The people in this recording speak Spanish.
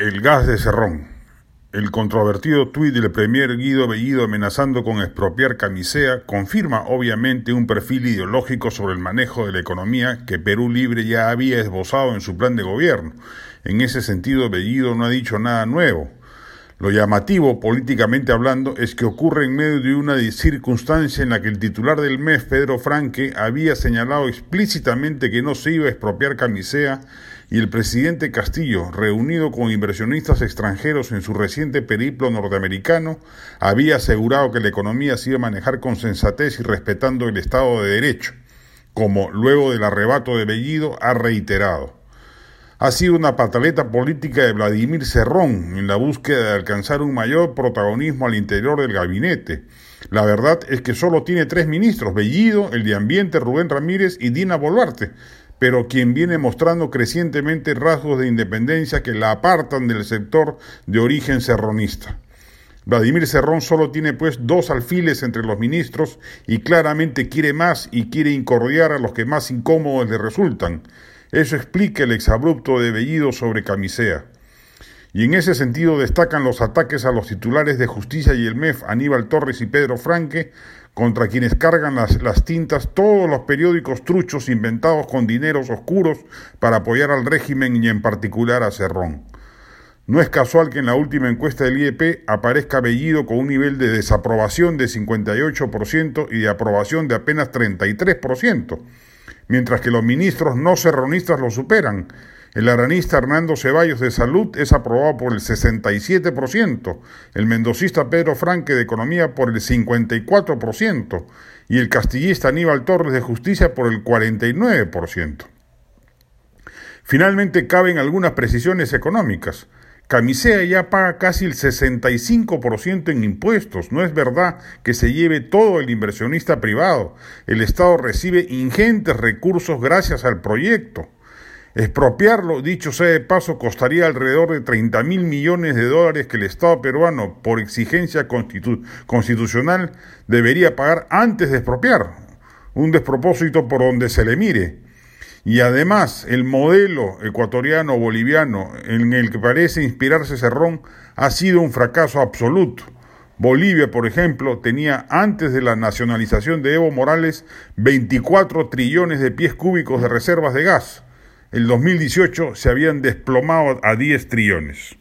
El gas de Cerrón. El controvertido tuit del premier Guido Bellido amenazando con expropiar Camisea confirma obviamente un perfil ideológico sobre el manejo de la economía que Perú Libre ya había esbozado en su plan de gobierno. En ese sentido, Bellido no ha dicho nada nuevo. Lo llamativo, políticamente hablando, es que ocurre en medio de una circunstancia en la que el titular del MES, Pedro Franque, había señalado explícitamente que no se iba a expropiar Camisea y el presidente Castillo, reunido con inversionistas extranjeros en su reciente periplo norteamericano, había asegurado que la economía se iba a manejar con sensatez y respetando el Estado de Derecho, como luego del arrebato de Bellido ha reiterado ha sido una pataleta política de Vladimir Cerrón en la búsqueda de alcanzar un mayor protagonismo al interior del gabinete. La verdad es que solo tiene tres ministros, Bellido, el de Ambiente Rubén Ramírez y Dina Boluarte, pero quien viene mostrando crecientemente rasgos de independencia que la apartan del sector de origen serronista. Vladimir Cerrón solo tiene pues dos alfiles entre los ministros y claramente quiere más y quiere incordiar a los que más incómodos le resultan. Eso explica el exabrupto de Bellido sobre Camisea. Y en ese sentido destacan los ataques a los titulares de Justicia y el MEF, Aníbal Torres y Pedro Franque, contra quienes cargan las, tintas todos los periódicos truchos inventados con dineros oscuros para apoyar al régimen y en particular a Cerrón. No es casual que en la última encuesta del IEP aparezca Bellido con un nivel de desaprobación de 58% y de aprobación de apenas 33% mientras que los ministros no serronistas lo superan. El aranista Hernando Ceballos de Salud es aprobado por el 67%, el mendocista Pedro Franque de Economía por el 54% y el castillista Aníbal Torres de Justicia por el 49%. Finalmente caben algunas precisiones económicas. Camisea ya paga casi el 65% en impuestos. No es verdad que se lleve todo el inversionista privado. El Estado recibe ingentes recursos gracias al proyecto. Expropiarlo, dicho sea de paso, costaría alrededor de 30 mil millones de dólares que el Estado peruano, por exigencia constitucional, debería pagar antes de expropiar. Un despropósito por donde se le mire. Y además, el modelo ecuatoriano boliviano en el que parece inspirarse Cerrón ha sido un fracaso absoluto. Bolivia, por ejemplo, tenía antes de la nacionalización de Evo Morales 24 trillones de pies cúbicos de reservas de gas. En 2018 se habían desplomado a 10 trillones.